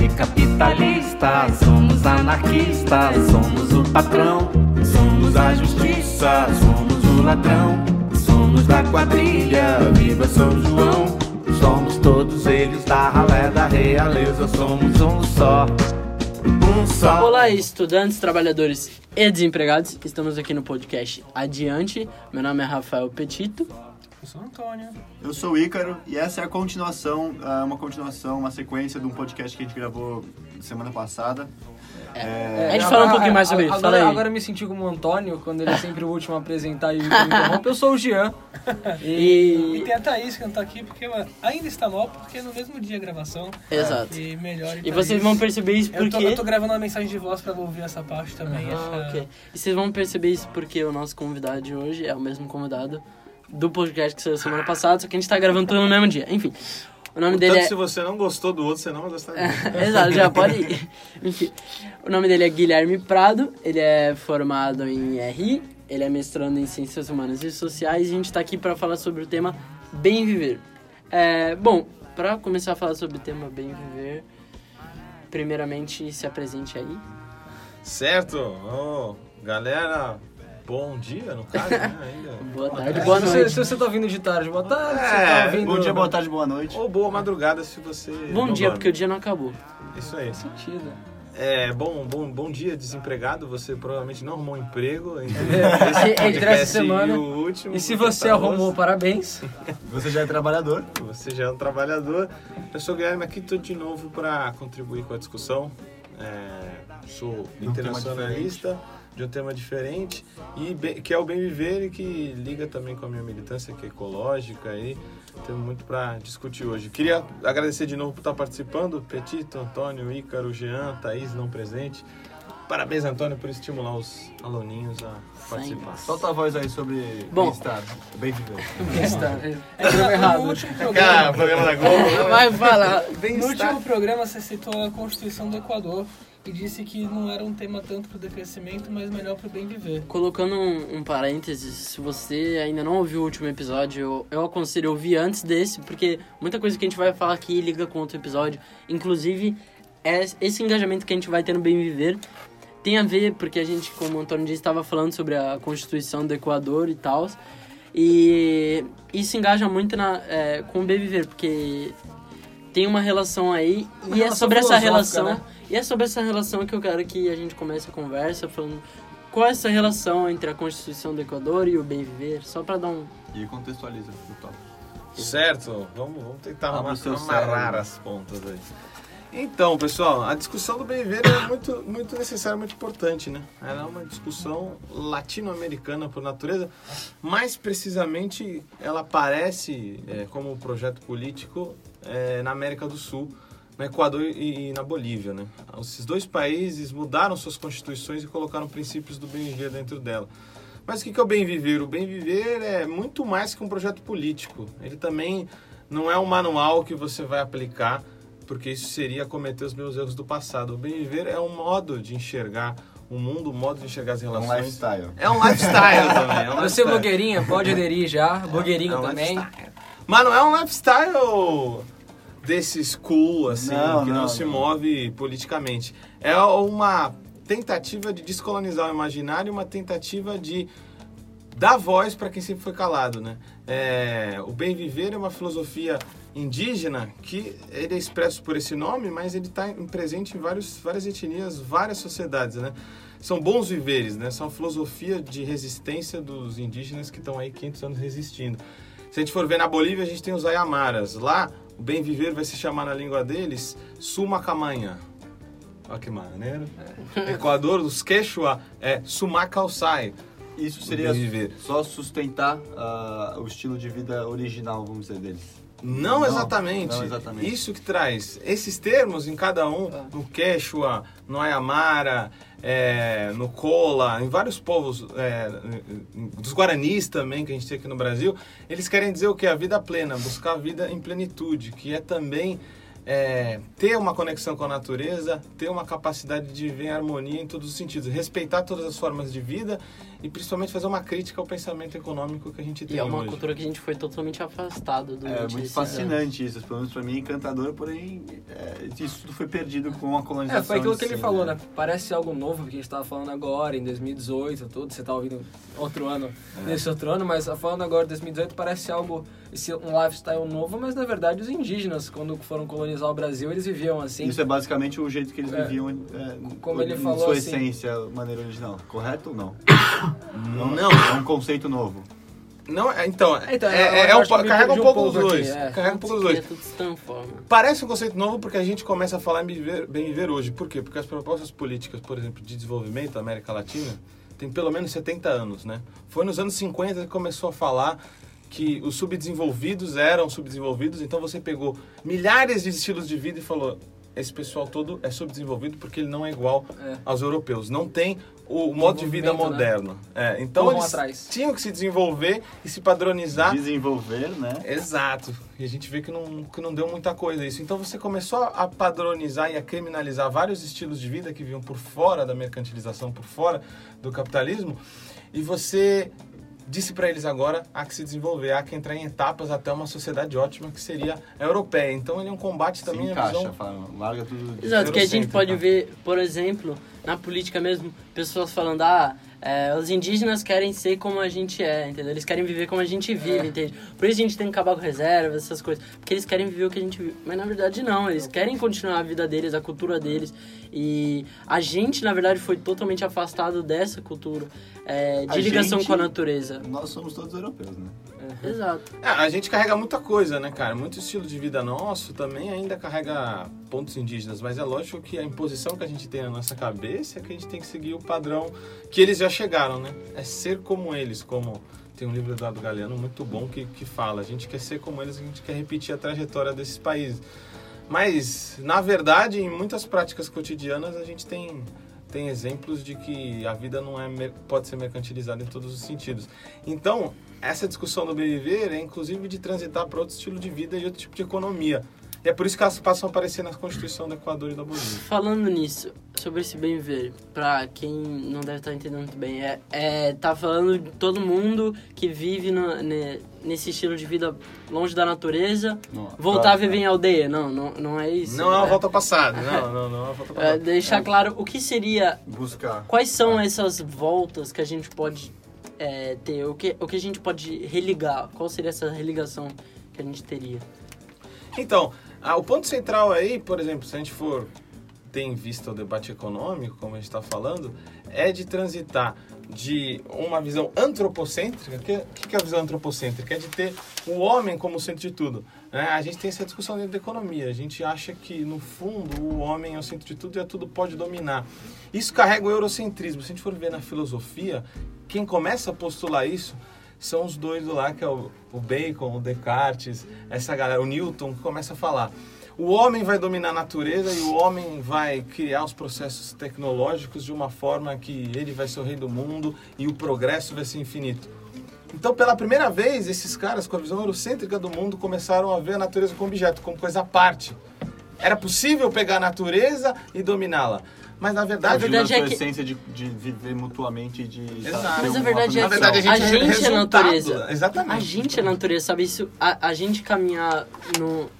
e capitalistas. Somos anarquistas, somos o patrão. Somos a justiça, somos o ladrão. Somos da quadrilha, viva São João. Somos todos eles da ralé da realeza. Somos um só. Um só. Olá, estudantes, trabalhadores e desempregados. Estamos aqui no podcast Adiante. Meu nome é Rafael Petito. Eu sou o Antônio. Eu sou o Ícaro e essa é a continuação, ah, uma continuação, uma sequência de um podcast que a gente gravou semana passada. A gente fala um pouquinho mais sobre isso. Agora, Fala aí. agora eu me senti como o Antônio, quando ele é sempre o último a apresentar e o último interrompe. Eu sou o Jean. E- E tem a Thaís que não tá aqui porque ainda está mal, porque é no mesmo dia a gravação. Exato. E melhor E vocês vão perceber isso Eu tô, porque. eu tô gravando uma mensagem de voz pra ouvir essa parte também. Ah, essa- ok. E vocês vão perceber isso porque o nosso convidado de hoje é o mesmo convidado do podcast que saiu semana passada, só que a gente tá gravando tudo no mesmo dia. Enfim. O nome dele Portanto, é. se você não gostou do outro, você não vai gostar dele. Exato, já pode ir. Enfim, o nome dele é Guilherme Prado, ele é formado em RI, ele é mestrando em Ciências Humanas e Sociais e a gente tá aqui para falar sobre o tema Bem Viver. É, bom, para começar a falar sobre o tema Bem Viver, primeiramente se apresente aí. Certo? Ô, galera, bom dia, no caso, né? Ainda. Boa tarde, boa se, você, noite. se você tá ouvindo de tarde, boa tarde. se É, tá ouvindo... Bom dia, boa tarde, boa noite. Ou boa madrugada se você. Bom dia, dorme. porque o dia não acabou. Isso aí. Sentido. É, bom, bom, bom dia, desempregado. Você provavelmente não arrumou um emprego entre entre essa semana. e o último. E se você tá arrumou, parabéns. Você já é trabalhador? Você já é um trabalhador. Eu sou o Guilherme aqui, estou de novo para contribuir com a discussão. É, sou um internacionalista de um tema diferente e bem- que é o bem viver e que liga também com a minha militância que é ecológica e temos muito para discutir hoje. Queria agradecer de novo por estar participando, Petito, Antônio, Ícaro, Jean, Thaís não presente. Parabéns, Antônio, por estimular os aluninhos a participar. Solta a voz aí sobre bem-estar, bem viver. É programa errado. No último Cara, programa, programa da Globo. Vai falar. no último programa você citou a Constituição do Equador e disse que não era um tema tanto pro decrescimento, mas melhor pro bem viver. Colocando um, um parênteses, se você ainda não ouviu o último episódio, eu, eu aconselho a ouvir antes desse, porque muita coisa que a gente vai falar aqui liga com outro episódio. Inclusive, é esse engajamento que a gente vai ter no Bem Viver tem a ver, porque a gente, como o Antônio disse, estava falando sobre a Constituição do Equador e tal. E isso engaja muito na, é, com o Bem Viver, porque tem uma relação aí, Uma e é relação sobre essa relação. né? E é sobre essa relação que eu quero que a gente comece a conversa, falando qual é essa relação entre a Constituição do Equador e o bem viver, só para dar um E contextualiza o tópico. Certo, vamos, vamos tentar amarrar as pontas aí. Então, pessoal, a discussão do bem viver é muito, muito necessária, muito importante, né? Ela é uma discussão latino-americana por natureza. Mais precisamente, ela aparece é, como um projeto político é, na América do Sul, no Equador e, e na Bolívia, né? Esses dois países mudaram suas constituições e colocaram princípios do bem viver dentro dela. Mas o que é o bem viver? O bem viver é muito mais que um projeto político. Ele também não é um manual que você vai aplicar, porque isso seria cometer os meus erros do passado. O bem viver é um modo de enxergar o mundo, um modo de enxergar as É um relações. lifestyle. É um lifestyle também. É um Você blogueirinha, pode aderir já. Blogueirinho É um também. lifestyle. Mas não é um lifestyle desses cool, assim, Não, que não, não, se não. move politicamente. É uma tentativa de descolonizar o imaginário uma tentativa de dar voz para quem sempre foi calado, né? É, o bem viver é uma filosofia indígena que ele é expresso por esse nome, mas ele está presente em vários, várias etnias, várias sociedades, né? São bons viveres, né? São a filosofia de resistência dos indígenas que estão aí 500 anos resistindo. Se a gente for ver na Bolívia, a gente tem os Ayamaras. Lá, o bem viver vai se chamar na língua deles Sumacamanha. Olha que maneiro. Equador, os Quechua é Sumacalçai. Isso seria só sustentar ah, o estilo de vida original, vamos dizer, deles. Não, Não, exatamente. não exatamente. Isso que traz. Esses termos em cada um, no Quechua, no Ayamara, é, no Cola, em vários povos, é, dos Guaranis também, que a gente tem aqui no Brasil, eles querem dizer o que? A vida plena, buscar a vida em plenitude, que é também é, ter uma conexão com a natureza, ter uma capacidade de viver em harmonia em todos os sentidos, respeitar todas as formas de vida e principalmente fazer uma crítica ao pensamento econômico que a gente tem E é uma hoje. cultura que a gente foi totalmente afastado durante É muito fascinante isso, pelo menos pra mim é encantador, porém é, isso tudo foi perdido com a colonização. É, foi aquilo que ele si, falou, né? Parece algo novo, porque a gente tava falando agora, em 2018, tudo, você tá ouvindo outro ano, nesse outro ano, mas falando agora em 2018, parece algo, esse, um lifestyle novo, mas na verdade os indígenas, quando foram colonizar o Brasil, eles viviam assim. Isso é basicamente o jeito que eles É. viviam é, Como ele em falou, sua assim- essência, maneira original. Correto ou não? Não, Não, é um conceito novo. Não, é- então, é, Então, é, é um, carrega um pouco os dois. aqui. Carrega um pouco os dois. Parece um conceito novo porque a gente começa a falar em bem viver, bem viver hoje. Por quê? Porque as propostas políticas, por exemplo, de desenvolvimento da América Latina, tem pelo menos 70 anos, né? Foi nos anos 50 que começou a falar que os subdesenvolvidos eram subdesenvolvidos, então você pegou milhares de estilos de vida e falou: esse pessoal todo é subdesenvolvido porque ele não é igual É. aos europeus. Não tem o modo de vida né? moderno. É, então eles atrás. tinham que se desenvolver e se padronizar Desenvolver, né? Exato. E a gente vê que não, que não deu muita coisa isso. Então você começou a padronizar e a criminalizar vários estilos de vida que vinham por fora da mercantilização, por fora do capitalismo, e você disse para eles agora há que se desenvolver, há que entrar em etapas até uma sociedade ótima que seria a europeia. Então ele é um combate Se também à encaixa, visão fala, larga tudo de Exato, que a gente pode ver, por exemplo, na política mesmo, pessoas falando, ah, é, os indígenas querem ser como a gente é, entendeu? Eles querem viver como a gente vive, entende? Por isso a gente tem que acabar com reservas, essas coisas. Porque eles querem viver o que a gente vive. Mas na verdade não, eles querem continuar a vida deles, a cultura deles. E a gente, na verdade, foi totalmente afastado dessa cultura é, de A ligação gente- com a natureza. Nós somos todos europeus, né? Exato. É, a gente carrega muita coisa, né, cara? Muito estilo de vida nosso também ainda carrega pontos indígenas, mas é lógico que a imposição que a gente tem na nossa cabeça é que a gente tem que seguir o padrão que eles já chegaram, né? É ser como eles, como tem um livro do Eduardo Galeano muito bom que, que fala. A gente quer ser como eles, a gente quer repetir a trajetória desses países. Mas, na verdade, em muitas práticas cotidianas, a gente tem, tem exemplos de que a vida não é pode ser mercantilizada em todos os sentidos. Então, essa discussão do bem viver é inclusive de transitar para outro estilo de vida e outro tipo de economia. E é por isso que elas passam a aparecer na Constituição do Equador e da Bolívia. Falando nisso, sobre esse bem viver, pra quem não deve estar entendendo muito bem, é, é tá falando de todo mundo que vive no- ne- nesse estilo de vida longe da natureza, Não, voltar a próximo. viver em aldeia. Não, não, não é isso. Não é uma É- volta passada, não, não, não é uma volta é passada. deixar claro o que seria, Buscar. quais são essas voltas que a gente pode é, ter, o que, o que a gente pode religar, qual seria essa religação que a gente teria. Então, ah, o ponto central aí, por exemplo, se a gente for ter em vista o debate econômico, como a gente está falando, é de transitar de uma visão antropocêntrica. O que, que é a visão antropocêntrica? É de ter o homem como centro de tudo. né? A gente tem essa discussão dentro da economia. A gente acha que, no fundo, o homem é o centro de tudo e a tudo pode dominar. Isso carrega o eurocentrismo. Se a gente for ver na filosofia, quem começa a postular isso são os dois do lá, que é o, o Bacon, o Descartes, essa galera, o Newton, que começa a falar. O homem vai dominar a natureza e o homem vai criar os processos tecnológicos de uma forma que ele vai ser o rei do mundo e o progresso vai ser infinito. Então, pela primeira vez, esses caras com a visão eurocêntrica do mundo começaram a ver a natureza como objeto, como coisa à parte. Era possível pegar a natureza e dominá-la. Mas, na verdade, Na verdade a é sua que- essência de, de viver mutuamente, de... Exato. Mas a verdade é que verdade, a gente, a gente é resultado. natureza. Exatamente. A gente é natureza, sabe? Isso, a, a gente caminhar no,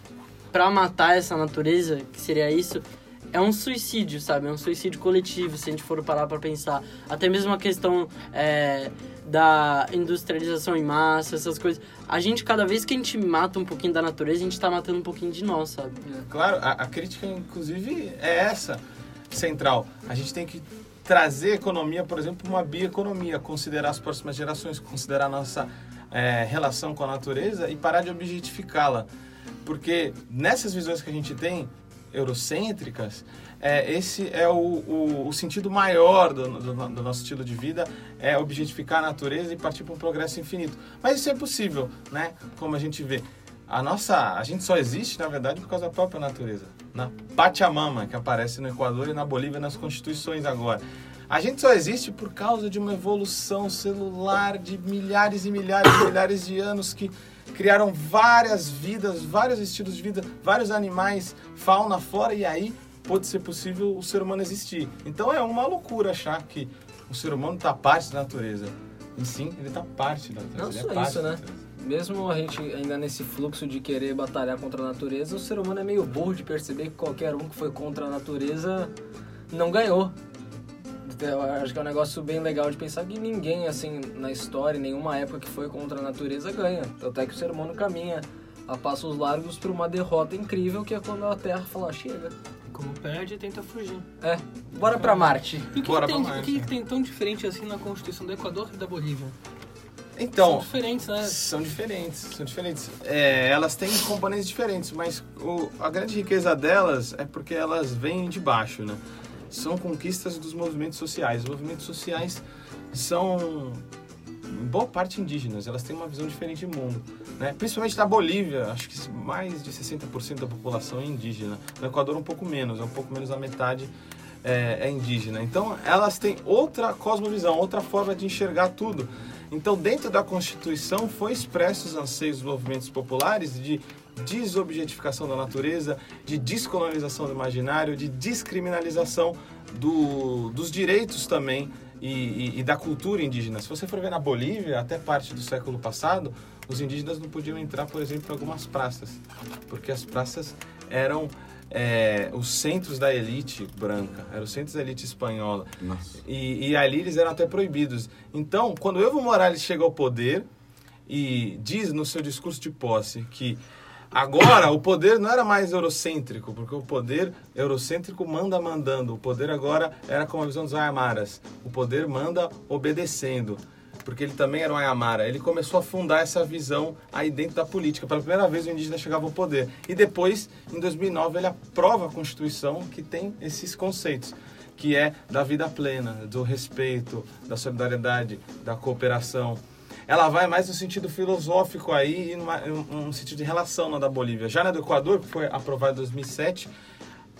pra matar essa natureza, que seria isso, é um suicídio, sabe? É um suicídio coletivo, se a gente for parar pra pensar. Até mesmo a questão é, da industrialização em massa, essas coisas. A gente, cada vez que a gente mata um pouquinho da natureza, a gente tá matando um pouquinho de nós, sabe? Claro, a, a crítica, inclusive, é essa central. A gente tem que trazer economia, por exemplo, uma bioeconomia, considerar as próximas gerações, considerar a nossa eh, relação com a natureza e parar de objetificá-la. Porque nessas visões que a gente tem, eurocêntricas, é, esse é o, o, o sentido maior do, do, do nosso estilo de vida, é objetificar a natureza e partir para um progresso infinito. Mas isso é possível, né? Como a gente vê. A nossa, a gente só existe, na verdade, por causa da própria natureza. Na Pachamama, que aparece no Equador e na Bolívia nas constituições agora. A gente só existe por causa de uma evolução celular de milhares e milhares e milhares de anos que criaram várias vidas, vários estilos de vida, vários animais, fauna, flora, e aí pode ser possível o ser humano existir. Então é uma loucura achar que o ser humano está parte da natureza. E sim, ele está parte da natureza. Não ele é só parte isso, né? Mesmo a gente ainda nesse fluxo de querer batalhar contra a natureza, o ser humano é meio burro de perceber que qualquer um que foi contra a natureza não ganhou. Eu acho que é um negócio bem legal de pensar que ninguém, assim, na história, em nenhuma época que foi contra a natureza ganha. Até que o ser humano caminha a passos largos para uma derrota incrível, que é quando a Terra fala, "Ah, chega. Como perde, tenta fugir. É, bora pra Marte. E o que, Bora que tem, pra o Marte, que, que tem tão diferente assim na Constituição do Equador e da Bolívia? São Então, diferentes, né? São diferentes, são diferentes. É, elas têm componentes diferentes, mas o- a grande riqueza delas é porque elas vêm de baixo, né? São conquistas dos movimentos sociais. Os movimentos sociais são, em boa parte, indígenas. Elas têm uma visão diferente do mundo. Né? Principalmente na Bolívia, acho que mais de 60% da população é indígena. No Equador, um pouco menos, é um pouco menos da metade é, é indígena. Então, elas têm outra cosmovisão, outra forma de enxergar tudo. Então, dentro da Constituição, foi expresso os anseios dos movimentos populares de desobjetificação da natureza, de descolonização do imaginário, de descriminalização do- dos direitos também e, e- e da cultura indígena. Se você for ver na Bolívia, até parte do século passado, os indígenas não podiam entrar, por exemplo, em algumas praças, porque as praças eram é, os centros da elite branca, eram os centros da elite espanhola. E, e ali eles eram até proibidos. Então, quando Evo Morales chega ao poder e diz no seu discurso de posse que agora o poder não era mais eurocêntrico, porque o poder eurocêntrico manda mandando, o poder agora era como a visão dos Ayamaras, o poder manda obedecendo. Porque ele também era um Ayamara. Ele começou a fundar essa visão aí dentro da política. Pela primeira vez o indígena chegava ao poder. E depois, em 2009, ele aprova a Constituição que tem esses conceitos que é da vida plena, do respeito, da solidariedade, da cooperação. Ela vai mais no sentido filosófico aí e numa, um, um sentido de relação na da Bolívia. Já na do Equador, que foi aprovada em 2007,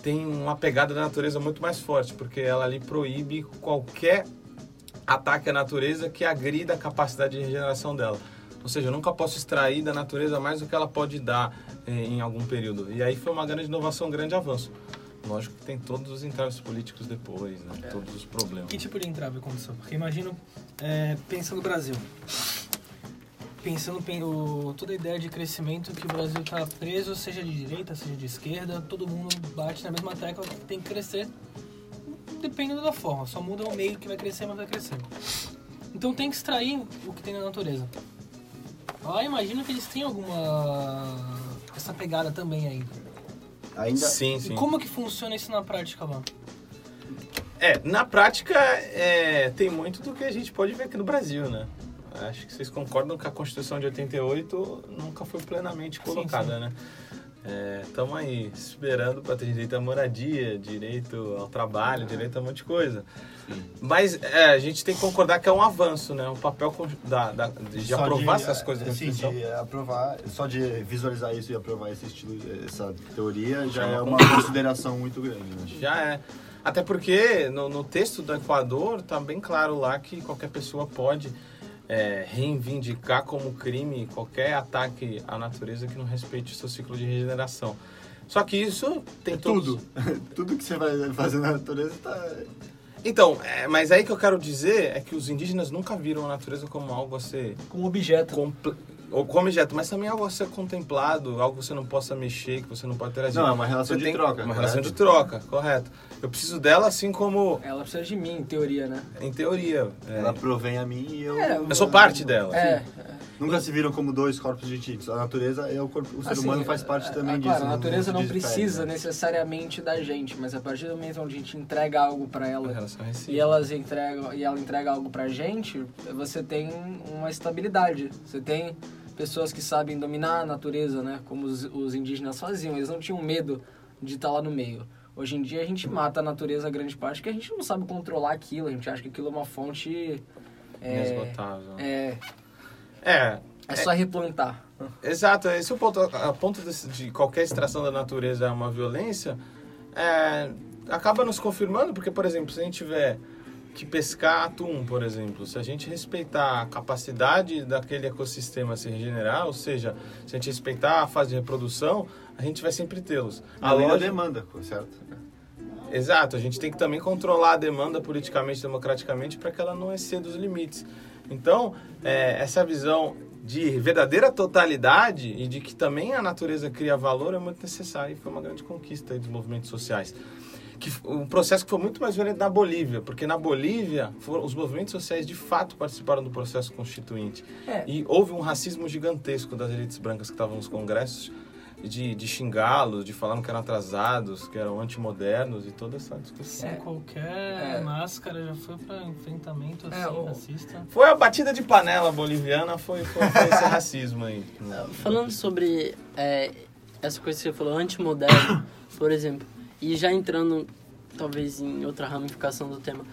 tem uma pegada da natureza muito mais forte, porque ela ali proíbe qualquer ataque à natureza que agrida a capacidade de regeneração dela. Ou seja, eu nunca posso extrair da natureza mais do que ela pode dar eh, em algum período. E aí foi uma grande inovação, um grande avanço. Lógico que tem todos os entraves políticos depois, né? todos os problemas. Que tipo de entrave aconteceu? Porque imagino, é, pensa no Brasil. Pensando pen- o, toda a ideia de crescimento que o Brasil está preso, seja de direita, seja de esquerda, todo mundo bate na mesma tecla que tem que crescer, dependendo da forma. Só muda o meio que vai crescer, mas vai crescer. Então tem que extrair o que tem na natureza. Ah, imagino que eles têm alguma essa pegada também aí. Ainda, Sim, E sim. como que funciona isso na prática lá? É, na prática, é, tem muito do que a gente pode ver aqui no Brasil, né? Acho que vocês concordam que a Constituição de 88 nunca foi plenamente colocada, né? Estamos aí esperando para ter direito à moradia, direito ao trabalho, direito a um monte de coisa. Mas é, a gente tem que concordar que é um avanço, né? O papel da, da- de, Só aprovar de, essas coisas assim, Constituição. de aprovar, só de visualizar isso e aprovar esse estilo, essa teoria já Já é é uma consideração muito grande. Né? Já é. Até porque no, no texto do Equador tá bem claro lá que qualquer pessoa pode é, reivindicar como crime qualquer ataque à natureza que não respeite o seu ciclo de regeneração. Só que isso tem todos... Tudo. Tudo que você vai fazer na natureza tá. Então, é, mas aí que eu quero dizer é que os indígenas nunca viram a natureza como algo a ser Como objeto. comple- ou como objeto, mas também algo a ser contemplado, algo que você não possa mexer, que você não pode interagir. Não, é uma relação Você de tem- troca, Uma correto? relação de troca, correto. Eu preciso dela assim como Ela precisa de mim, em teoria, né? em teoria. é, Ela provém a mim e eu. É, Eu sou parte dela. É, Nunca se viram como dois corpos distintos. A natureza é o corpo. O ser Assim, humano faz parte é, também é, disso. Claro, a natureza não difere, precisa né? necessariamente da gente, mas a partir do momento onde a gente entrega algo pra A ela e elas entregam e ela entrega algo pra gente, você tem uma estabilidade. Você tem pessoas que sabem dominar a natureza, né? Como os, os indígenas faziam. Eles não tinham medo de estar lá no meio. Hoje em dia a gente mata a natureza grande parte porque a gente não sabe controlar aquilo. A gente acha que aquilo é uma fonte. É, Inesgotável. é, É, é só replantar. exato. Esse é o ponto. A ponto desse- de qualquer extração da natureza é uma violência, é, acaba nos confirmando, porque, por exemplo, se a gente tiver que pescar atum, por exemplo. Se a gente respeitar a capacidade daquele ecossistema se regenerar, ou seja, se a gente respeitar a fase de reprodução, a gente vai sempre tê-los. A lei da loja- demanda, certo? Exato, a gente tem que também controlar a demanda politicamente, democraticamente, para que ela não exceda os limites. Então, é, essa visão de verdadeira totalidade e de que também a natureza cria valor é muito necessária e foi uma grande conquista dos movimentos sociais. Que, um processo que foi muito mais violento na Bolívia, porque na Bolívia foram, os movimentos sociais de fato participaram do processo constituinte. É. E houve um racismo gigantesco das elites brancas que estavam nos congressos, de, de xingá-los, de falar que eram atrasados, que eram antimodernos e toda essa discussão. Sem qualquer É. máscara, já foi pra enfrentamento assim, É, o- racista. Foi a batida de panela boliviana, foi, foi, foi esse racismo aí. Falando sobre é, essa coisa que você falou, antimoderno, por exemplo, e já entrando talvez em outra ramificação do tema,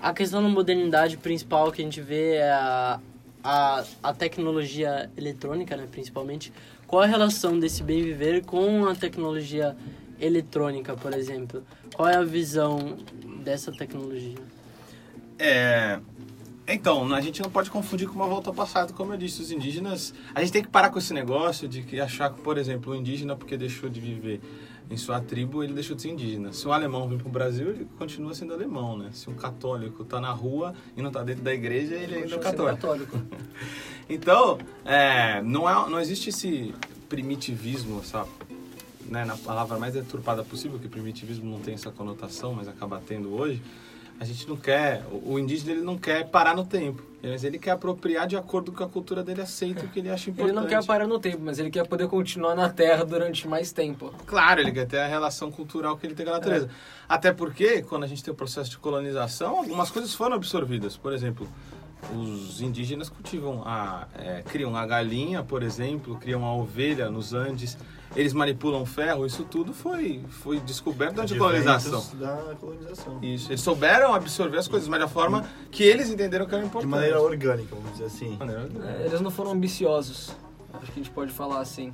a questão da modernidade principal que a gente vê é a, a, a tecnologia eletrônica, né, principalmente. Qual a relação desse bem viver com a tecnologia eletrônica, por exemplo? Qual é a visão dessa tecnologia? É. Então, a gente não pode confundir com uma volta ao passado, como eu disse, os indígenas. A gente tem que parar com esse negócio de achar que, por exemplo, o indígena, porque deixou de viver em sua tribo, ele deixou de ser indígena. Se um alemão vem para o Brasil, ele continua sendo alemão, né? Se um católico está na rua e não está dentro da igreja, ele ainda é católico. sendo Então, é, não, é, não existe esse primitivismo, essa, né, na palavra mais deturpada possível, que primitivismo não tem essa conotação, mas acaba tendo hoje. A gente não quer, o, indígena ele não quer parar no tempo, mas ele quer apropriar de acordo com que a cultura dele aceita o que ele acha Ele importante. não quer parar no tempo, mas ele quer poder continuar na Terra durante mais tempo. Claro, ele quer ter a relação cultural que ele tem com a natureza. Até porque, quando a gente tem o processo de colonização, algumas coisas foram absorvidas. Por exemplo, os indígenas cultivam a... é, criam a galinha, por exemplo, criam a ovelha nos Andes. Eles manipulam ferro. Isso tudo foi, foi descoberto durante a colonização. Da colonização. Isso. Eles souberam absorver as coisas, mas da forma que eles entenderam que era De importante. maneira orgânica, vamos dizer assim. De maneira orgânica. É, eles não foram ambiciosos. Acho que a gente pode falar assim.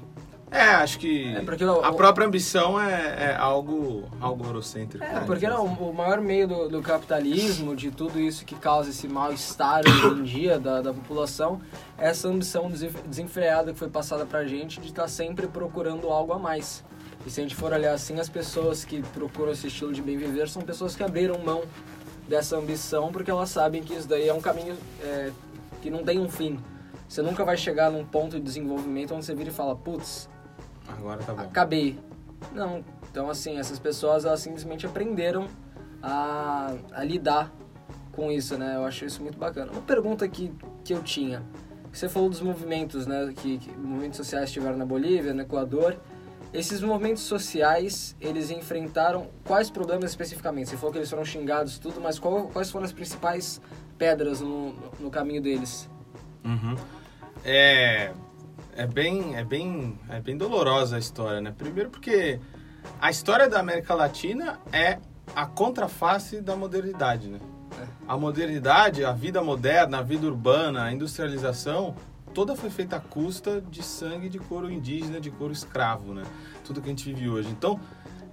É, acho que É, porque o- a própria ambição é, é algo, algo eurocêntrico. É, né? porque não, o maior meio do, do capitalismo, de tudo isso que causa esse mal-estar hoje em dia da, da população, é essa ambição desenf- desenfreada que foi passada pra gente de estar sempre procurando algo a mais. E se a gente for olhar assim, as pessoas que procuram esse estilo de bem viver são pessoas que abriram mão dessa ambição porque elas sabem que isso daí é um caminho é, que não tem um fim. Você nunca vai chegar num ponto de desenvolvimento onde você vira e fala, putz, Agora tá bom. acabei. Não. Então, assim, essas pessoas, elas simplesmente aprenderam a, a lidar com isso, né? Eu acho isso muito bacana. Uma pergunta que, que eu tinha. Você falou dos movimentos, né? Que, que movimentos sociais tiveram na Bolívia, no Equador. Esses movimentos sociais, eles enfrentaram quais problemas especificamente? Você falou que eles foram xingados tudo, mas qual, quais foram as principais pedras no, no caminho deles? Uhum. É, é bem, é bem, é bem dolorosa a história, né? Primeiro porque a história da América Latina é a contraface da modernidade, né? A modernidade, a vida moderna, a vida urbana, a industrialização, toda foi feita à custa de sangue de couro indígena, de couro escravo, né? Tudo que a gente vive hoje. Então,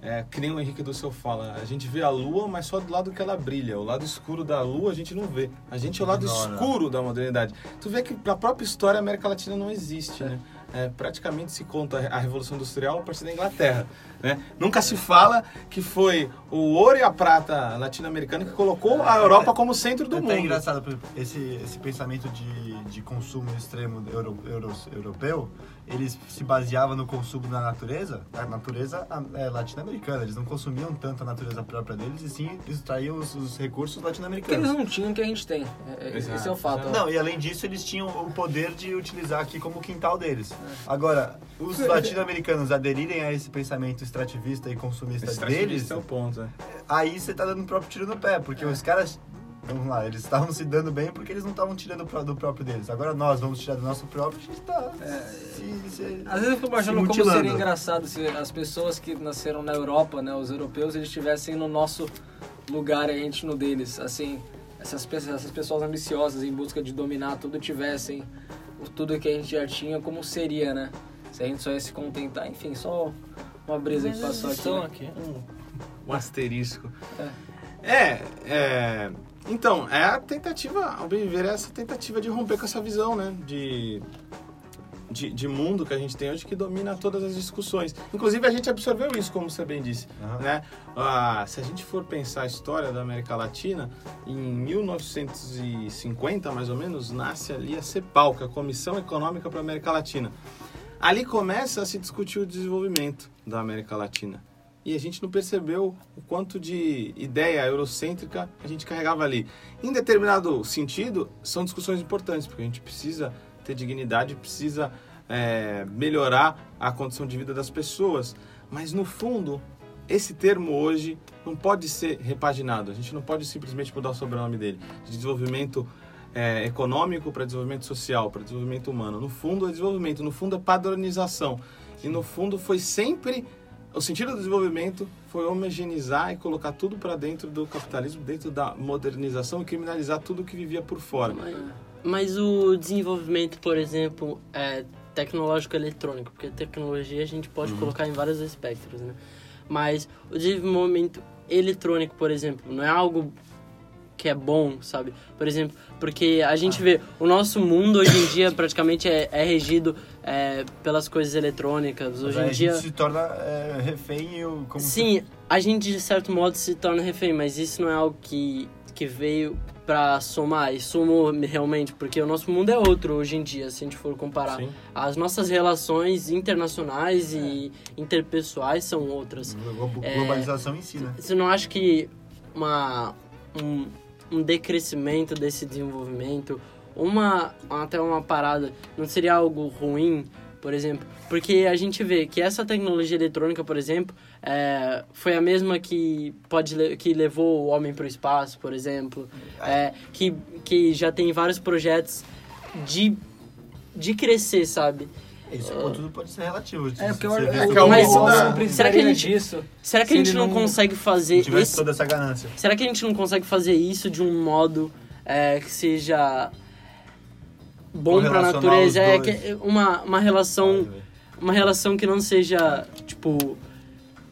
é, que nem o Henrique do Seu fala, a gente vê a lua, mas só do lado que ela brilha. O lado escuro da lua a gente não vê. A gente é o lado escuro da modernidade. Tu vê que na própria história a América Latina não existe, né? É, praticamente se conta a Revolução Industrial a partir da Inglaterra, né? Nunca se fala que foi o ouro e a prata latino-americana que colocou a Europa como centro do É mundo. engraçado, por exemplo, esse, esse pensamento de, de consumo extremo euro, euro- europeu, eles se baseava no consumo da natureza, a natureza é, latino-americana. Eles não consumiam tanto a natureza própria deles, e sim extraíam os, os recursos Porque eles latino-americanos. não tinham o que a gente tem. É- é- esse é o fato. Não, e além disso, eles tinham o poder de utilizar aqui como o quintal deles. Agora, os latino-americanos aderirem a esse pensamento extrativista e consumista Esse deles, extrativista é o ponto, né? aí você tá dando o próprio tiro no pé, porque os caras, vamos lá, eles estavam se dando bem porque eles não estavam tirando do próprio deles. Agora nós vamos tirar do nosso próprio, a gente tá se, se- Às vezes eu fico se imaginando como mutilando. seria engraçado se as pessoas que nasceram na Europa, né, os europeus, eles estivessem no nosso lugar e a gente no deles. Assim, essas, essas pessoas ambiciosas em busca de dominar tudo tivessem o- tudo que a gente já tinha, como seria, né? Se a gente só ia se contentar, enfim, só uma brisa que passou aqui. Né? aqui. um asterisco. É, é, Então, é a tentativa, ao bem ver, é essa tentativa de romper com essa visão, né? De, de, de mundo que a gente tem hoje que domina todas as discussões. Inclusive, a gente absorveu isso, como você bem disse, Aham. né? Ah, se a gente for pensar a história da América Latina, em 1950, mais ou menos, nasce ali a CEPAL, que é a Comissão Econômica para a América Latina. Ali começa a se discutir o desenvolvimento da América Latina. E a gente não percebeu o quanto de ideia eurocêntrica a gente carregava ali. Em determinado sentido, são discussões importantes, porque a gente precisa ter dignidade, precisa é, melhorar a condição de vida das pessoas. Mas, no fundo, esse termo hoje não pode ser repaginado. A gente não pode simplesmente mudar o sobrenome dele. De desenvolvimento é, econômico para desenvolvimento social, para desenvolvimento humano. No fundo é desenvolvimento, no fundo é padronização. E no fundo foi sempre o sentido do desenvolvimento foi homogeneizar e colocar tudo para dentro do capitalismo, dentro da modernização e criminalizar tudo que vivia por fora. Mas, mas o desenvolvimento, por exemplo, é tecnológico eletrônico, porque tecnologia a gente pode colocar em vários espectros, né? Mas o desenvolvimento eletrônico, por exemplo, não é algo que é bom, sabe? Por exemplo, porque a gente vê o nosso mundo hoje em dia praticamente é, é regido é, pelas coisas eletrônicas. Hoje em a dia, gente se torna é, refém e o- como sim, a gente de certo modo se torna refém, mas isso não é algo que, que veio pra somar e somou realmente, porque o nosso mundo é outro hoje em dia, se a gente for comparar. Sim. As nossas relações internacionais e interpessoais são outras. É. globalização em si, né? Você não acha que uma, um, um decrescimento desse desenvolvimento, uma até uma parada, não seria algo ruim, por exemplo? Porque a gente vê que essa tecnologia eletrônica, por exemplo, é, foi a mesma que pode que levou o homem para o espaço, por exemplo, é, que, que já tem vários projetos de, de crescer, sabe? Isso pô, tudo pode ser relativo. É, porque eu, eu, é o Mas não será que a gente- disso. Será que Se a gente não, não consegue fazer se tivesse esse, toda essa ganância. Será que a gente não consegue fazer isso de um modo é, que seja bom para a natureza? É que uma, uma relação uma relação que não seja tipo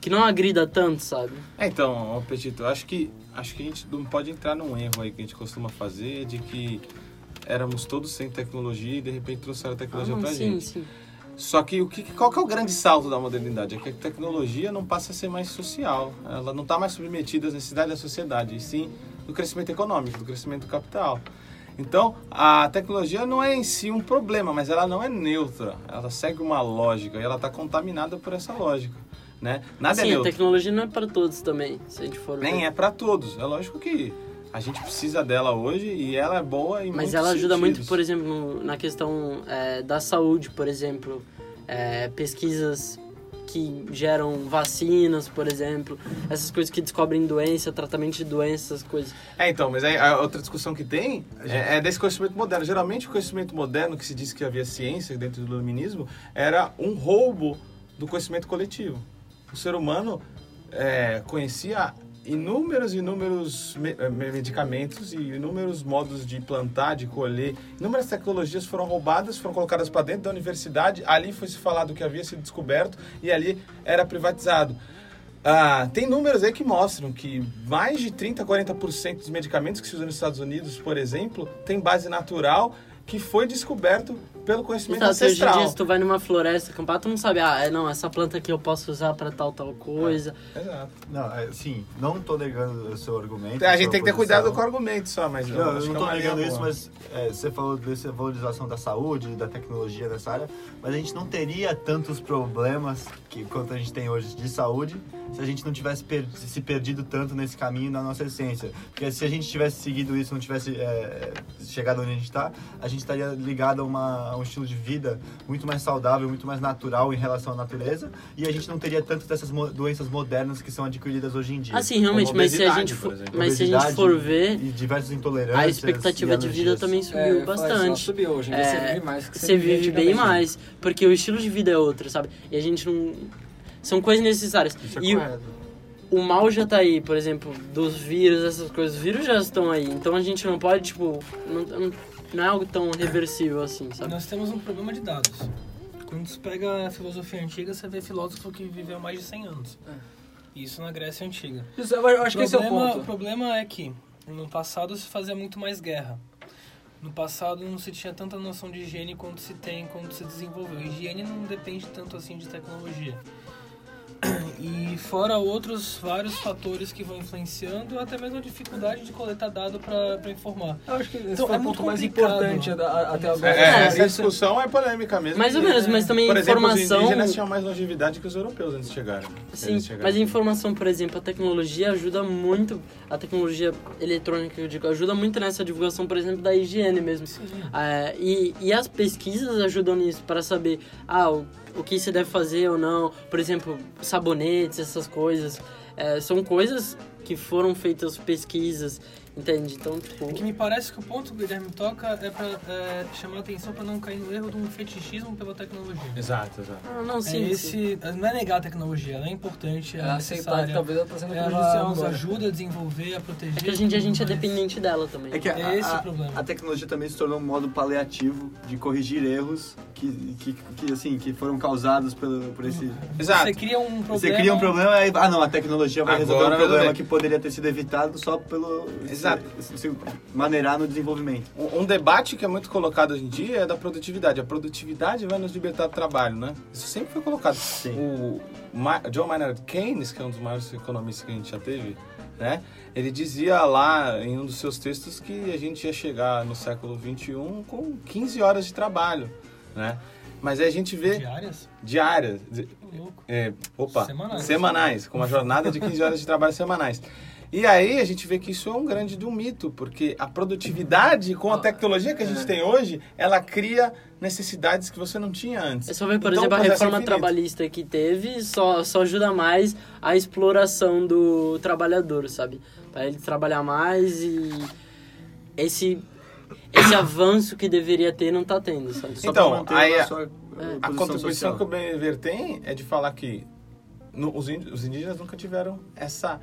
que não agrida tanto, sabe? É, então, ó, Petito, eu acho que acho que a gente não pode entrar num erro aí que a gente costuma fazer de que éramos todos sem tecnologia e de repente trouxeram a Ah, tecnologia não, pra sim, gente. sim. Só que o que qual que é o grande salto da modernidade? É que a tecnologia não passa a ser mais social. Ela não está mais submetida às necessidades da sociedade, e sim do crescimento econômico, do crescimento do capital. Então, a tecnologia não é em si um problema, mas ela não é neutra. Ela segue uma lógica e ela está contaminada por essa lógica, né? Nada é Sim, a tecnologia não é para todos também, se a gente for Nem ver. é para todos. É lógico que a gente precisa dela hoje e ela é boa em Mas ela ajuda muito, sentidos. por exemplo, na questão é, da saúde, por exemplo, é, pesquisas que geram vacinas, por exemplo, essas coisas que descobrem doença, tratamento de doenças, essas coisas. É, então, mas aí a outra discussão que tem é, é desse conhecimento moderno. Geralmente o conhecimento moderno, que se diz que havia ciência dentro do iluminismo, era um roubo do conhecimento coletivo. O ser humano é, conhecia inúmeros, inúmeros me- eh, medicamentos e inúmeros modos de plantar, de colher. Inúmeras tecnologias foram roubadas, foram colocadas para dentro da universidade. Ali foi se falado que havia sido descoberto e ali era privatizado. Ah, tem números aí que mostram que mais de 30, 40% dos medicamentos que se usam nos Estados Unidos, por exemplo, tem base natural que foi descoberto pelo conhecimento Exato, hoje em ancestral. dia, se tu vai numa floresta acampar, tu não sabe, ah, é, não, essa planta aqui eu posso usar pra tal, tal coisa. Exato. Não, é, sim, não tô negando o seu argumento. A a gente tem que ter posição. cuidado com o argumento só, mas Não, eu acho não é tô negando isso, boa. mas é, você falou dessa valorização da saúde, da tecnologia nessa área, mas a gente não teria tantos problemas que, quanto a gente tem hoje de saúde se a gente não tivesse per- se perdido tanto nesse caminho da nossa essência. Porque se a gente tivesse seguido isso, não tivesse é, chegado onde a gente está, a gente estaria ligado a, uma- a um estilo de vida muito mais saudável, muito mais natural em relação à natureza, e a gente não teria tantas dessas mo- doenças modernas que são adquiridas hoje em dia. Assim, realmente, mas se a gente for, mas se a gente for ver, e diversas intolerâncias a expectativa e de vida também É, subiu ela bastante. subiu hoje É, você vive mais que Você vive bem mais, porque o estilo de vida é outro, sabe? E a gente não... São coisas necessárias. Isso é E o- o mal já tá aí, por exemplo, dos vírus, essas coisas. Os vírus já estão aí, então a gente não pode, tipo... Não, não, não é algo tão reversível assim, sabe? Nós temos um problema de dados. Quando você pega a filosofia antiga, você vê filósofo que viveu mais de 100 anos. Isso na Grécia Antiga. Isso, eu acho que esse é o problema, ponto. problema é que no passado se fazia muito mais guerra. No passado não se tinha tanta noção de higiene quanto se tem quando se desenvolveu. Higiene não depende tanto assim de tecnologia. E fora outros vários fatores que vão influenciando, até mesmo a dificuldade de coletar dado para informar. Eu acho que esse Então, foi é o ponto mais importante a- a- até agora. É, É, essa discussão é polêmica mesmo. Mais ou que, menos, mas também Por exemplo, os informação. indígenas tinham mais longevidade que os europeus antes de chegarem. Sim, Eles chegaram. mas a informação, por exemplo, a tecnologia ajuda muito, a tecnologia eletrônica, eu digo, ajuda muito nessa divulgação, por exemplo, da higiene mesmo. É, e, e as pesquisas ajudam nisso, para saber ah, o, o que você deve fazer ou não. Por exemplo, sabonetes, essas coisas. É, são coisas que foram feitas pesquisas, entende? Então, tipo... É que me parece que o ponto que o Guilherme toca é para chamar a atenção para não cair no erro de um fetichismo pela tecnologia. Exato, exato. Ah, não, sim, é sim. esse, não é negar a tecnologia, ela é importante, É ela é aceitar que talvez ela tá sendo Ela nos ajuda a desenvolver, a proteger. É que hoje em dia a gente é dependente dela também. É que a, É esse a- o problema. a tecnologia também se tornou um modo paliativo de corrigir erros que, que, que, assim, que foram causados pelo, por esse... Exato. Você cria um problema. Você cria um problema, aí, ah não, a tecnologia vai resolver Agora um vai problema resolver. que poderia ter sido evitado só pelo... Exato. Se, se maneirar no desenvolvimento. Um um debate que é muito colocado hoje em dia é da produtividade. A produtividade vai nos libertar do trabalho, né? Isso sempre foi colocado. O Ma John Maynard Keynes, que é um dos maiores economistas que a gente já teve, né? Ele dizia lá em um dos seus textos que a gente ia chegar no século 21 com 15 horas de trabalho, né? Mas aí a gente vê Diárias? diárias, Louco. é, opa, Semanais. semanais, com uma jornada de 15 horas de trabalho semanais. E aí a gente vê que isso é um grande do mito, porque a produtividade com a tecnologia que a gente tem hoje, ela cria necessidades que você não tinha antes. É só ver, por Então, exemplo, a é reforma infinito. trabalhista que teve só, só ajuda mais a exploração do trabalhador, sabe? Pra ele trabalhar mais e esse, esse avanço que deveria ter não tá tendo, sabe? Só Então, aí a, a- sua A contribuição social. que o BNV tem é de falar que no- os, indi- os indígenas nunca tiveram essa,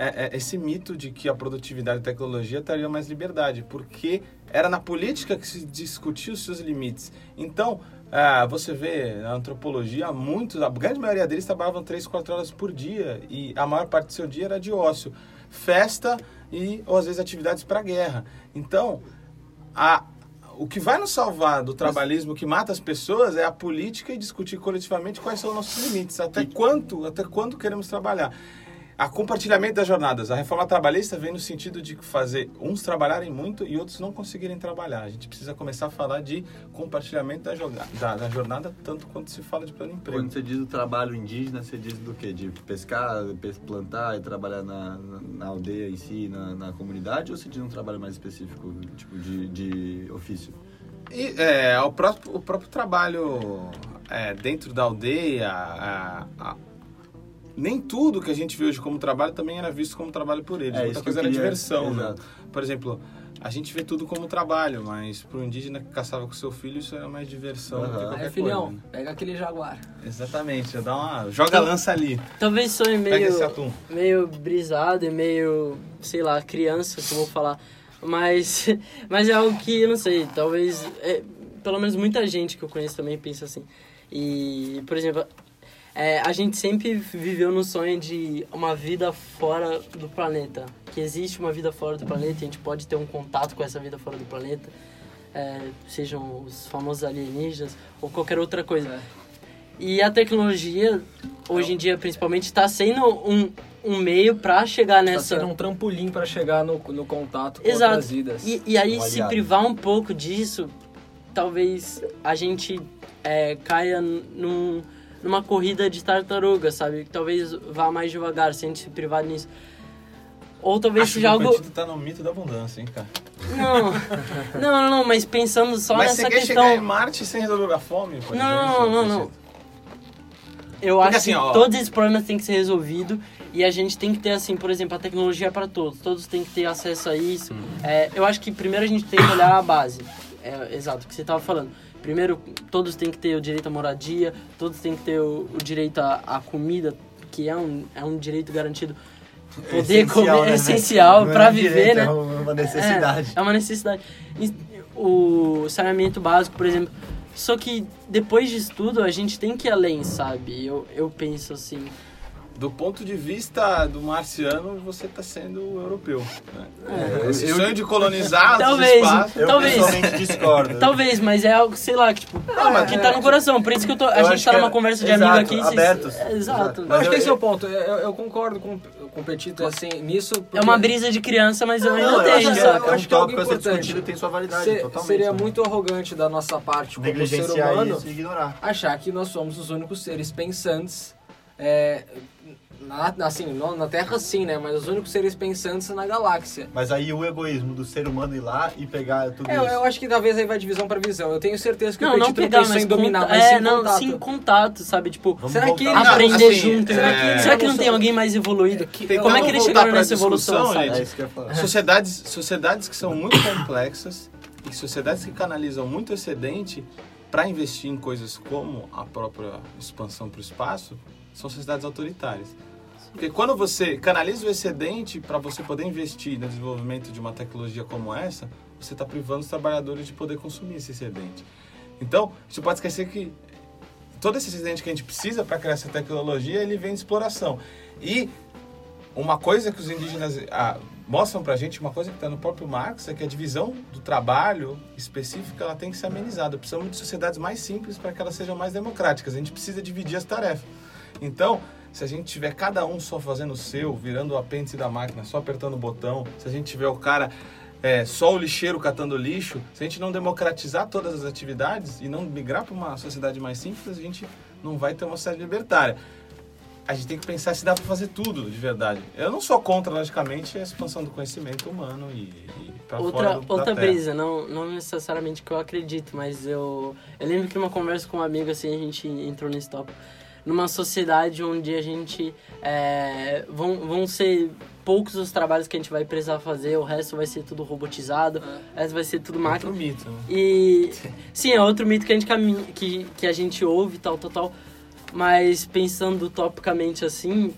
é, é, esse mito de que a produtividade e a tecnologia traria mais liberdade, porque era na política que se discutia os seus limites. Então, ah, você vê na antropologia, muitos, a grande maioria deles trabalhavam 3, 4 horas por dia e a maior parte do seu dia era de ócio, festa e, ou às vezes, atividades para guerra. Então, a, o que vai nos salvar do trabalhismo que mata as pessoas é a política e discutir coletivamente quais são os nossos limites, até quanto, até quando queremos trabalhar. A compartilhamento das jornadas. A reforma trabalhista vem no sentido de fazer uns trabalharem muito e outros não conseguirem trabalhar. A gente precisa começar a falar de compartilhamento da, joga- da- da jornada, tanto quanto se fala de plano de emprego. Quando você diz o trabalho indígena, você diz do quê? De pescar, pes- plantar e trabalhar na, na, na aldeia em si, na, na comunidade? Ou você diz um trabalho mais específico, tipo de, de ofício? E é, o, próprio, o próprio trabalho é, dentro da aldeia, a- a- nem tudo que a gente vê hoje como trabalho também era visto como trabalho por eles. É, Muita coisa era diversão, né? Por exemplo, a gente vê tudo como trabalho, mas para o indígena que caçava com seu filho isso era mais diversão do que qualquer Aí, filhão, coisa. né? pega aquele jaguar. Exatamente, já dá uma, joga a lança ali, Talvez sonhe pega meio, esse atum. meio brisado e meio, sei lá, criança, que eu vou falar. Mas, mas é algo que, eu não sei, talvez, é, pelo menos muita gente que eu conheço também pensa assim. E, por exemplo, é, a gente sempre viveu no sonho de uma vida fora do planeta. Que existe uma vida fora do planeta e a gente pode ter um contato com essa vida fora do planeta. É, sejam os famosos alienígenas ou qualquer outra coisa. É. E a tecnologia, hoje em dia principalmente, está sendo um, um meio para chegar Tá nessa. sendo um trampolim pra chegar no, no contato com Exato. outras vidas. E, e aí, Um se privar um pouco disso, talvez a gente é, caia num, numa corrida de tartaruga, sabe? Talvez vá mais devagar se a gente se privar nisso. Ou talvez Acho seja que algo. o tá no mito da abundância, hein, cara? Não, não, não, não, mas pensando só mas nessa você quer questão. chegar em Marte sem resolver a fome? Não, não, não, não. Petito? Eu Porque acho assim, que ó- todos esses problemas têm que ser resolvidos e a gente tem que ter, assim, por exemplo, a tecnologia é para todos. Todos têm que ter acesso a isso. É, eu acho que primeiro a gente tem que olhar a base. É, exato, o que você estava falando. Primeiro, todos têm que ter o direito à moradia, todos têm que ter o, o direito à, à comida, que é um, é um direito garantido. Poder comer é né, essencial para é viver, direito, né? É uma necessidade. É, é uma necessidade. E O saneamento básico, por exemplo. Só que depois disso tudo, a gente tem que ir além, sabe? Eu, eu penso assim. Do ponto de vista do marciano, você está sendo europeu. Né? É. Esse sonho de colonizar os Talvez. espaços... Eu Talvez. pessoalmente discordo. Talvez, mas é algo, sei lá, que, tipo, mas que tá no coração. Por isso que eu tô, a Eu gente acho tá que numa é- conversa de exato, amigo aqui. vocês- abertos. É, exato. Exato. Eu acho que eu- esse é o ponto. Eu, eu- eu concordo com, com o Petito, assim, nisso. É porque uma brisa de criança, mas eu ainda Não, eu tenho, acho que é, saca? é um acho que é algo tópico a ser importante. e tem sua validade, se- totalmente. seria né? muito arrogante da nossa parte, como ser humano, isso ignorar. achar que nós somos os únicos seres pensantes. é, na, assim, não- na Terra sim, né? Mas os únicos seres pensantes na galáxia. Mas aí o egoísmo do ser humano ir lá e pegar tudo É, isso. eu acho que talvez aí vai de visão pra visão. Eu tenho certeza que Não, o não Petito não, pegar, pensou mas em dominar, mas é, sim não, contato. sim, contato, sabe? Tipo, Vamos Será que voltar. aprender assim, junto. será né? que- Será que não tem alguém mais evoluído? Tentando Como é que eles chegaram nessa evolução, sabe? gente, É isso que eu ia falar. Sociedades, sociedades que são muito complexas e sociedades que canalizam muito excedente para investir em coisas como a própria expansão para o espaço são sociedades autoritárias. Porque quando você canaliza o excedente para você poder investir no desenvolvimento de uma tecnologia como essa, você está privando os trabalhadores de poder consumir esse excedente. Então, você pode esquecer que todo esse excedente que a gente precisa para criar essa tecnologia, ele vem de exploração. E uma coisa que os indígenas ah, mostram pra gente, uma coisa que está no próprio Marx, é que a divisão do trabalho específica ela tem que ser amenizada. Precisamos de sociedades mais simples para que elas sejam mais democráticas. A gente precisa dividir as tarefas. Então, se a gente tiver cada um só fazendo o seu, virando o apêndice da máquina, só apertando o botão, se a gente tiver o cara é, só o lixeiro catando lixo, se a gente não democratizar todas as atividades e não migrar para uma sociedade mais simples, a gente não vai ter uma sociedade libertária a gente tem que pensar se dá para fazer tudo de verdade. Eu não sou contra, logicamente, a expansão do conhecimento humano e, e para fora Outra, do, da outra brisa, não, não necessariamente que eu acredito, mas eu, eu lembro que numa conversa com um amigo, assim, a gente entrou nesse tópico. Numa sociedade onde a gente. é, vão, vão ser poucos os trabalhos que a gente vai precisar fazer, o resto vai ser tudo robotizado, o resto vai ser tudo máquina. Outro mito? E sim, é outro mito que a gente caminha, que, que a gente ouve, tal, tal, tal. Mas pensando utopicamente assim,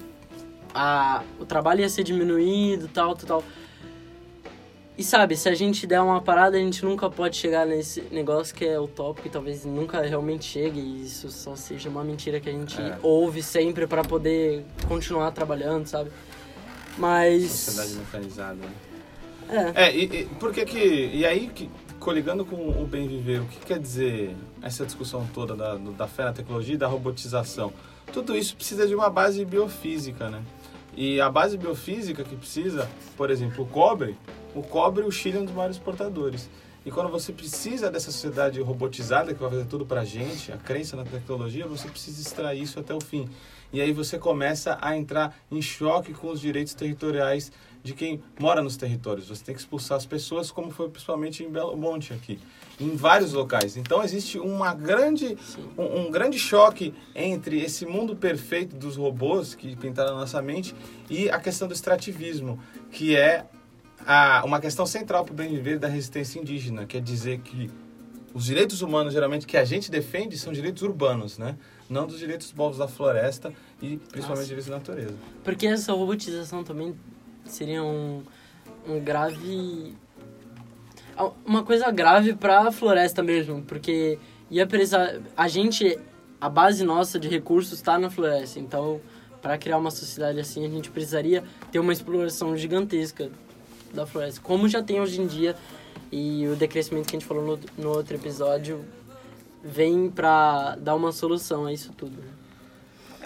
a, o trabalho ia ser diminuído, tal, tal, tal. E sabe, se a gente der uma parada, a gente nunca pode chegar nesse negócio que é utópico e talvez nunca realmente chegue. E isso só seja uma mentira que a gente É. ouve sempre para poder continuar trabalhando, sabe? Mas. Sociedade mecanizada. né? É. É, e, e por que que... E aí, que, coligando com o bem viver, o que quer dizer essa discussão toda da, da fé na tecnologia e da robotização? Tudo isso precisa de uma base biofísica, né? E a base biofísica que precisa, por exemplo, o cobre, o cobre, o Chile é um dos maiores exportadores. E quando você precisa dessa sociedade robotizada que vai fazer tudo pra gente, a crença na tecnologia, você precisa extrair isso até o fim. E aí você começa a entrar em choque com os direitos territoriais de quem mora nos territórios. Você tem que expulsar as pessoas, como foi principalmente em Belo Monte aqui, em vários locais. Então existe uma grande, um, um grande choque entre esse mundo perfeito dos robôs que pintaram a nossa mente e a questão do extrativismo, que é a, uma questão central para o bem viver da resistência indígena, quer dizer que os direitos humanos, geralmente, que a gente defende são direitos urbanos, né? Não dos direitos dos povos da floresta e principalmente direitos da natureza. Porque essa robotização também seria um, um grave. Uma coisa grave pra floresta mesmo, porque ia precisar. A gente. A base nossa de recursos está na floresta, então para criar uma sociedade assim a gente precisaria ter uma exploração gigantesca da floresta, como já tem hoje em dia, e o decrescimento que a gente falou no, no outro episódio vem pra dar uma solução a isso tudo.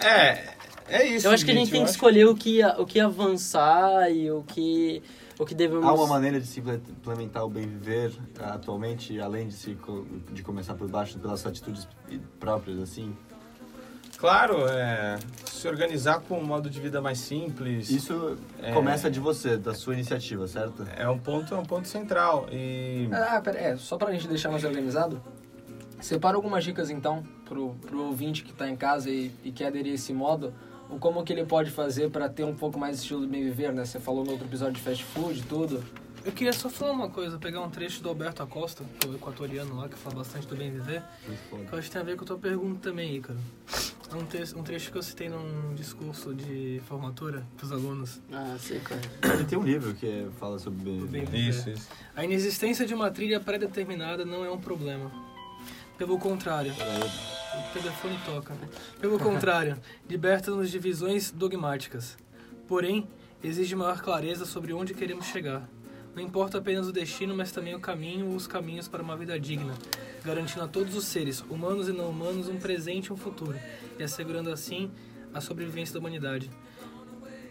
É, é isso. Eu acho que a gente gente, tem que acho- escolher o que, o que avançar e o que, o que devemos... Há uma maneira de se implementar o bem viver atualmente, além de, se, de começar por baixo pelas atitudes próprias, assim? Claro, é, se organizar com um modo de vida mais simples. Isso É. começa de você, da sua iniciativa, certo? É um ponto, é um ponto central. E Ah, pera, é, só pra gente deixar mais organizado, separa algumas dicas então pro, pro ouvinte que tá em casa e, e quer aderir a esse modo, o como que ele pode fazer pra ter um pouco mais de estilo de bem viver, né? Você falou no outro episódio de fast food, tudo. Eu queria só falar uma coisa, pegar um trecho do Alberto Acosta, que é o equatoriano lá, que fala bastante do bem viver, que eu acho que tem a ver com a tua pergunta também, Ícaro. Um, te- um trecho que eu citei num discurso de formatura pros alunos. Ah, sei qual é. Ele tem um livro que fala sobre bem isso, isso. A inexistência de uma trilha pré-determinada não é um problema. Pelo contrário, O telefone toca. Pelo contrário, liberta-nos de visões dogmáticas. Porém, exige maior clareza sobre onde queremos chegar. Não importa apenas o destino, mas também o caminho ou os caminhos para uma vida digna, garantindo a todos os seres, humanos e não humanos, um presente e um futuro, e assegurando assim a sobrevivência da humanidade.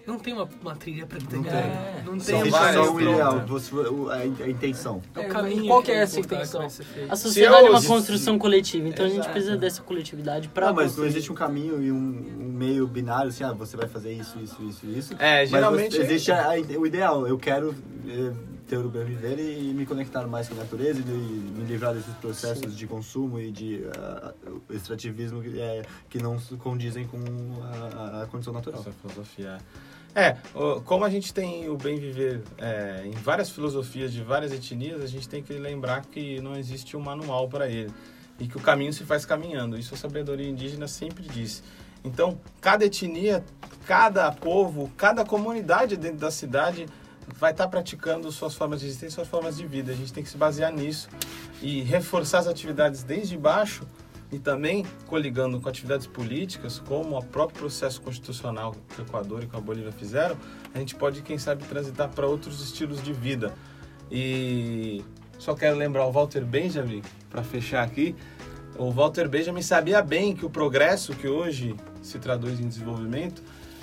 Não tem uma, uma trilha para Não terminar. tem. Não Só tem várias, só o ideal, você- o- a, a intenção. É o É, caminho qual que é essa intenção? A sociedade é uma eu- construção coletiva, então a gente Exato. precisa dessa coletividade pra Não, mas não existe um caminho e um, um meio binário assim, ah, você vai fazer isso, isso, isso, isso. É, Mas geralmente. você- existe a- a- o ideal, eu quero eh, ter o bem viver e me conectar mais com a natureza e me livrar desses processos de consumo e de ah, extrativismo que, eh, que não condizem com a, a condição natural. Essa filosofia. É, como a gente tem o bem viver é, em várias filosofias de várias etnias, a gente tem que lembrar que não existe um manual para ele e que o caminho se faz caminhando. Isso a sabedoria indígena sempre disse. Então, cada etnia, cada povo, cada comunidade dentro da cidade vai estar praticando suas formas de existência, suas formas de vida. A gente tem que se basear nisso e reforçar as atividades desde baixo e também coligando com atividades políticas, como o próprio processo constitucional que o Equador e com a Bolívia fizeram, a gente pode, quem sabe, transitar para outros estilos de vida. E só quero lembrar o Walter Benjamin, para fechar aqui, o Walter Benjamin sabia bem que o progresso que hoje se traduz em desenvolvimento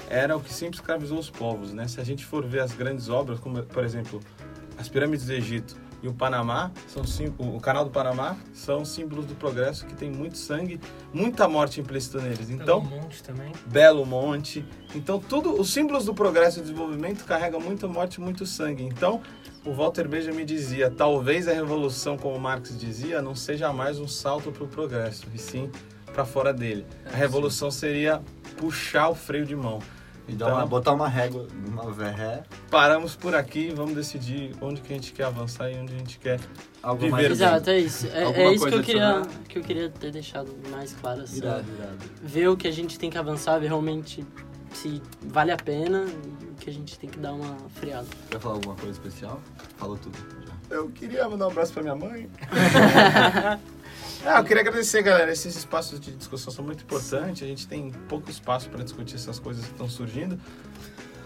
era o que sempre escravizou os povos, né? Se a gente for ver as grandes obras, como por exemplo as pirâmides do Egito e o Panamá, são sim- o canal do Panamá, são símbolos do progresso que tem muito sangue, muita morte implícita neles. Então, um monte também. Belo Monte. Então, tudo, os símbolos do progresso e desenvolvimento carregam muita morte e muito sangue. Então, o Walter Benjamin dizia: talvez a revolução, como Marx dizia, não seja mais um salto para o progresso, e sim para fora dele. A revolução seria puxar o freio de mão. E dar uma, Então- botar uma régua, uma ré, Paramos por aqui, vamos decidir onde que a gente quer avançar e onde a gente quer. algo Viver mais. Exato, é isso. É, é isso que eu, queria, adicionar? que eu queria ter deixado mais claro. Assim, Irado, irado. Ver o que a gente tem que avançar, ver realmente se vale a pena e o que a gente tem que dar uma freada. Quer falar alguma coisa especial? Falou tudo. já. Eu queria mandar um abraço para minha mãe. Ah, eu queria agradecer, galera. Esses espaços de discussão são muito importantes. A gente tem pouco espaço para discutir essas coisas que estão surgindo.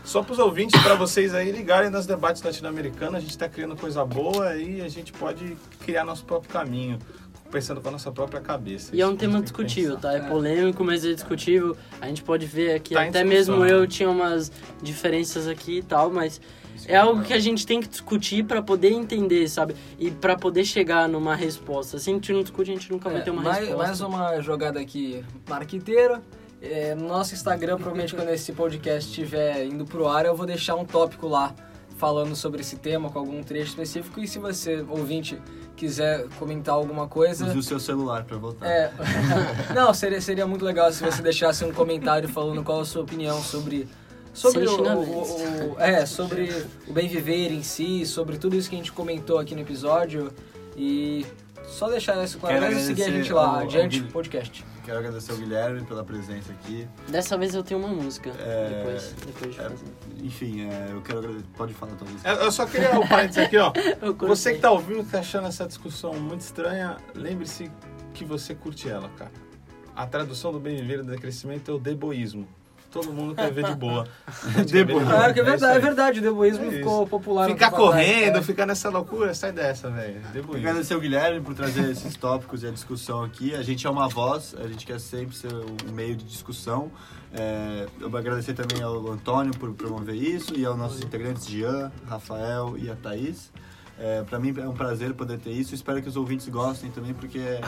Só para os ouvintes, para vocês aí ligarem nos debates latino-americanos, a gente está criando coisa boa e a gente pode criar nosso próprio caminho, pensando com a nossa própria cabeça. E é Isso um tema discutível, pensar. tá? É polêmico, mas é discutível. A gente pode ver que Tá até mesmo eu tinha umas diferenças aqui e tal, mas é algo que a gente tem que discutir pra poder entender, sabe? E pra poder chegar numa resposta. Se a gente não discute, a gente nunca vai ter uma É, mais, resposta. mais uma jogada aqui marqueteira. É, no nosso Instagram, provavelmente quando esse podcast estiver indo pro ar, eu vou deixar um tópico lá falando sobre esse tema com algum trecho específico. E se você, ouvinte, quiser comentar alguma coisa. Use o seu celular pra voltar. É, não, seria, seria muito legal se você deixasse um comentário falando qual a sua opinião sobre sobre o, o- o- é, sobre o bem viver em si, sobre tudo isso que a gente comentou aqui no episódio e só deixar isso claro, mas seguir a gente lá adiante podcast. Quero agradecer ao Guilherme pela presença aqui. Dessa vez eu tenho uma música. É, Depois, depois de é, fazer. Enfim, é, eu quero agradecer. Pode falar tua música. Eu eu só queria um parênteses aqui, ó. Você que tá ouvindo, que tá achando essa discussão muito estranha, lembre-se que você curte ela, cara. A tradução do bem viver e do decrescimento é o deboísmo. Todo mundo quer ver de boa. Claro que é verdade, é verdade, o deboísmo É ficou popular. Ficar correndo, é. ficar nessa loucura, sai dessa, velho. Agradecer ao Guilherme por trazer esses tópicos e a discussão aqui. A gente é uma voz, a gente quer sempre ser um meio de discussão. É, eu vou agradecer também ao Antônio por promover isso e aos nossos integrantes Jean, Rafael e a Thaís. É, para mim é um prazer poder ter isso. Espero que os ouvintes gostem também, porque é,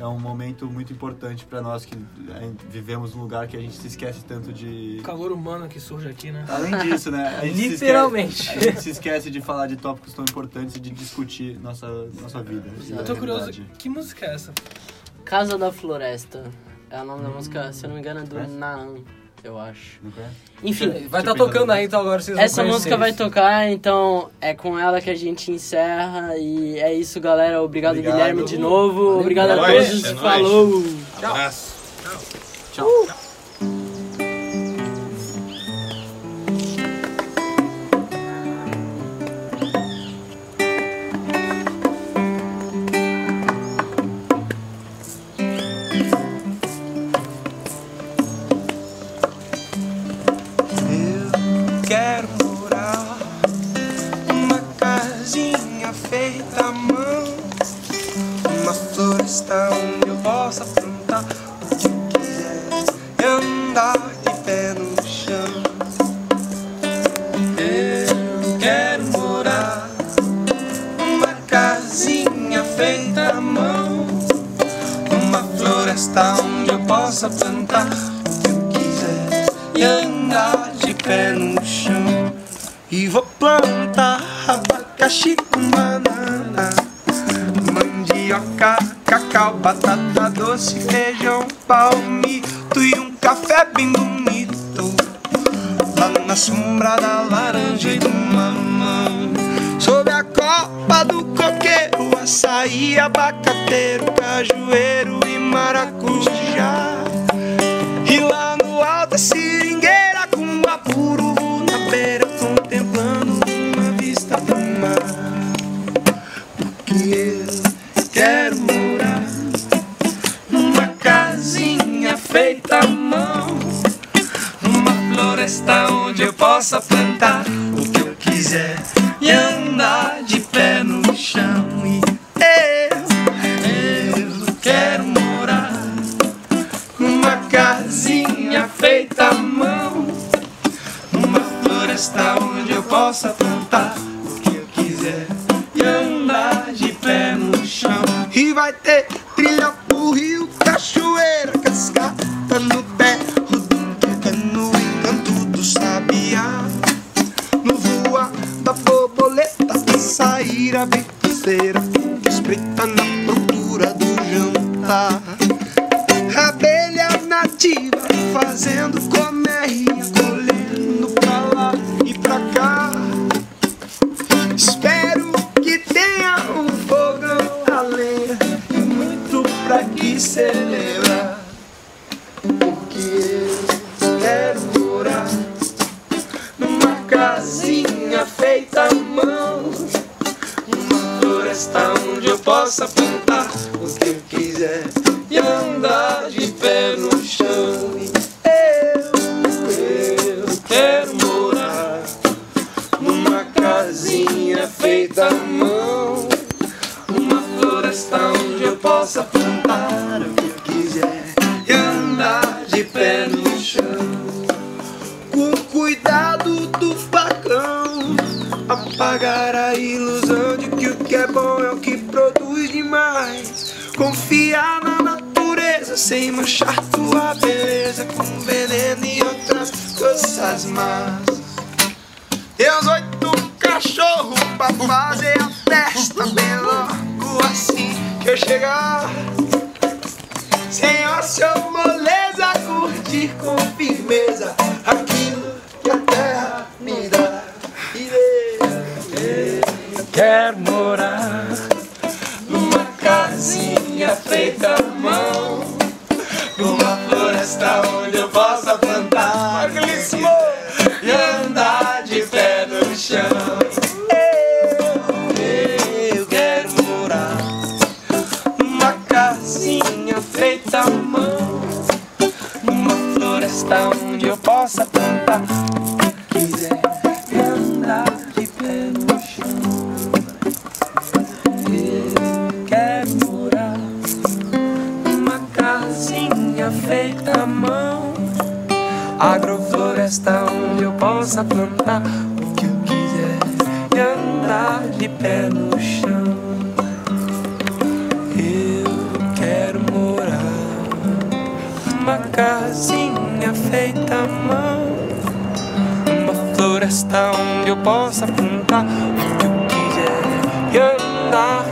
é um momento muito importante para nós que é, vivemos num lugar que a gente se esquece tanto de. O calor humano que surge aqui, né? Além disso, né? a gente se esquece- Literalmente. a gente se esquece de falar de tópicos tão importantes e de discutir nossa, nossa vida. e Eu tô curioso, que música é essa? Casa da Floresta. É o nome da música, se eu não me engano, é do Conhece? Naan, eu acho. Enfim, Vai estar tocando aí, então agora vocês vão essa música vai tocar, então é com ela que a gente encerra. E é isso, galera. Obrigado, Obrigado. Guilherme, de novo. Valeu, Obrigado a todos. É. Falou! Abraço. andar pé no chão. E vou plantar abacaxi com banana, mandioca, cacau, batata doce, feijão, palmito e um café bem bonito. Lá na sombra da laranja e do mamão Sob a copa do coqueiro Açaí, abacateiro, cajueiro e maracujá jantar. Abelha nativa fazendo colmeia, colhendo pra lá e pra cá. Espero que tenha um fogão a lenha e muito pra que celebrar. Porque eu quero morar numa casinha feita à mão, floresta onde eu possa plantar o que eu quiser e andar de pé no chão. Eu, eu quero morar numa casinha feita à mão, numa floresta onde eu possa plantar o que eu quiser e andar de pé no chão. Com cuidado do facão, apagar a ilusão é bom é o que produz demais. Confiar na natureza sem manchar tua beleza com veneno e outras coisas más. Teus oito cachorros pra fazer a festa bem logo assim que eu chegar. Ócio ou moleza, curtir com firmeza aquilo que a terra feita à mão, numa floresta onde eu possa plantar agrofloresta onde eu possa plantar o que eu quiser e andar de pé no chão. Eu quero morar numa casinha feita à mão, numa floresta onde eu possa plantar o que eu quiser e andar